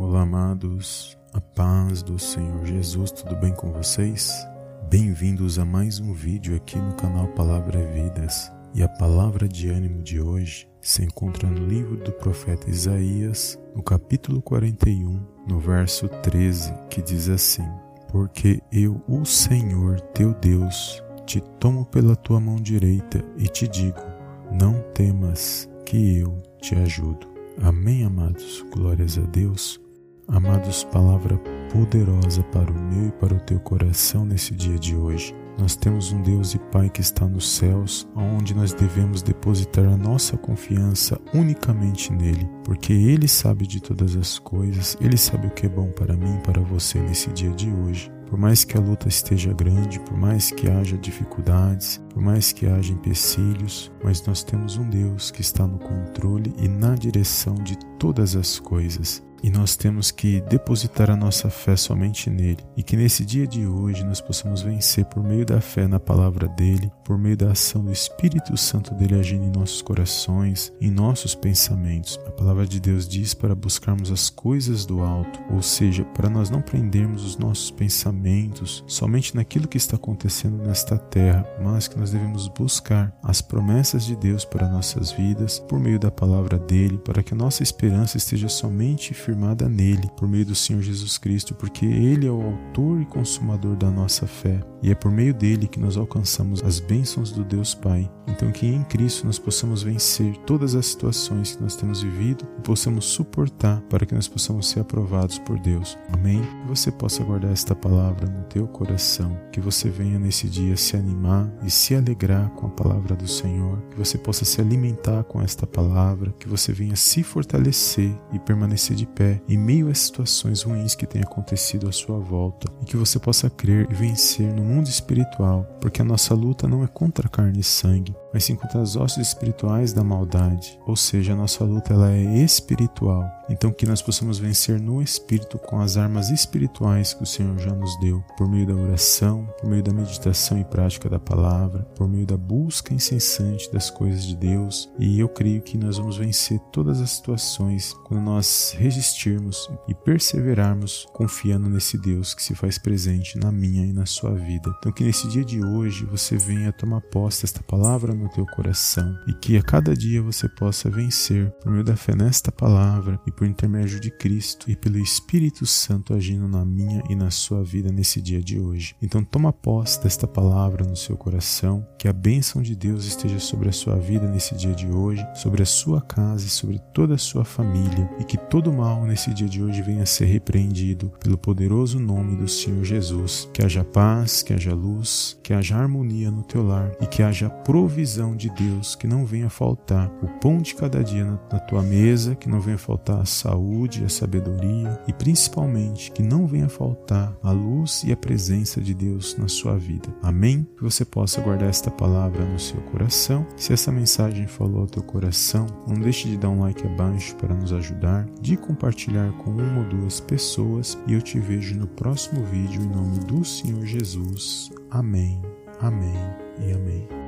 Olá, amados, a paz do Senhor Jesus, tudo bem com vocês? Bem-vindos a mais um vídeo aqui no canal Palavra Vidas. E a palavra de ânimo de hoje se encontra no livro do profeta Isaías, no capítulo 41, no verso 13, que diz assim: Porque eu, o Senhor teu Deus, te tomo pela tua mão direita e te digo: Não temas, que eu te ajudo. Amém, amados. Glórias a Deus. Amados, palavra poderosa para o meu e para o teu coração nesse dia de hoje. Nós temos um Deus e Pai que está nos céus, onde nós devemos depositar a nossa confiança unicamente nele, porque ele sabe de todas as coisas, ele sabe o que é bom para mim e para você nesse dia de hoje. Por mais que a luta esteja grande, por mais que haja dificuldades, por mais que haja empecilhos, mas nós temos um Deus que está no controle e na direção de todas as coisas. E nós temos que depositar a nossa fé somente nele. E que nesse dia de hoje nós possamos vencer por meio da fé na palavra dele, por meio da ação do Espírito Santo dele agindo em nossos corações, em nossos pensamentos. A palavra de Deus diz para buscarmos as coisas do alto, ou seja, para nós não prendermos os nossos pensamentos somente naquilo que está acontecendo nesta terra, mas que nós devemos buscar as promessas de Deus para nossas vidas por meio da palavra dele, para que a nossa esperança esteja somente firmada nele, por meio do Senhor Jesus Cristo, porque ele é o autor e consumador da nossa fé, e é por meio dele que nós alcançamos as bênçãos do Deus Pai. Então que em Cristo nós possamos vencer todas as situações que nós temos vivido e possamos suportar para que nós possamos ser aprovados por Deus. Amém. Que você possa guardar esta palavra no teu coração, que você venha nesse dia se animar e se alegrar com a palavra do Senhor, que você possa se alimentar com esta palavra, que você venha se fortalecer e permanecer de pé em meio às situações ruins que têm acontecido à sua volta e que você possa crer e vencer no mundo espiritual, porque a nossa luta não é contra carne e sangue, mas sim contra as hostes espirituais da maldade. Ou seja, a nossa luta ela é espiritual. Então que nós possamos vencer no espírito com as armas espirituais que o Senhor já nos deu, por meio da oração, por meio da meditação e prática da palavra, por meio da busca incessante das coisas de Deus. E eu creio que nós vamos vencer todas as situações quando nós resistirmos e perseverarmos confiando nesse Deus que se faz presente na minha e na sua vida. Então que nesse dia de hoje você venha tomar posse desta palavra no teu coração e que a cada dia você possa vencer por meio da fé nesta palavra e por intermédio de Cristo e pelo Espírito Santo agindo na minha e na sua vida nesse dia de hoje. Então toma posse desta palavra no seu coração, que a bênção de Deus esteja sobre a sua vida nesse dia de hoje, sobre a sua casa e sobre toda a sua família e que todo mal nesse dia de hoje venha a ser repreendido pelo poderoso nome do Senhor Jesus. Que haja paz, que haja luz, que haja harmonia no teu lar e que haja provisão de Deus, que não venha faltar o pão de cada dia na, na tua mesa, que não venha faltar a saúde, a sabedoria e principalmente que não venha faltar a luz e a presença de Deus na sua vida. Amém? Que você possa guardar esta palavra no seu coração. Se essa mensagem falou ao teu coração, não deixe de dar um like abaixo para nos ajudar, de compartilhar com uma ou duas pessoas e eu te vejo no próximo vídeo em nome do Senhor Jesus. Amém, amém e amém.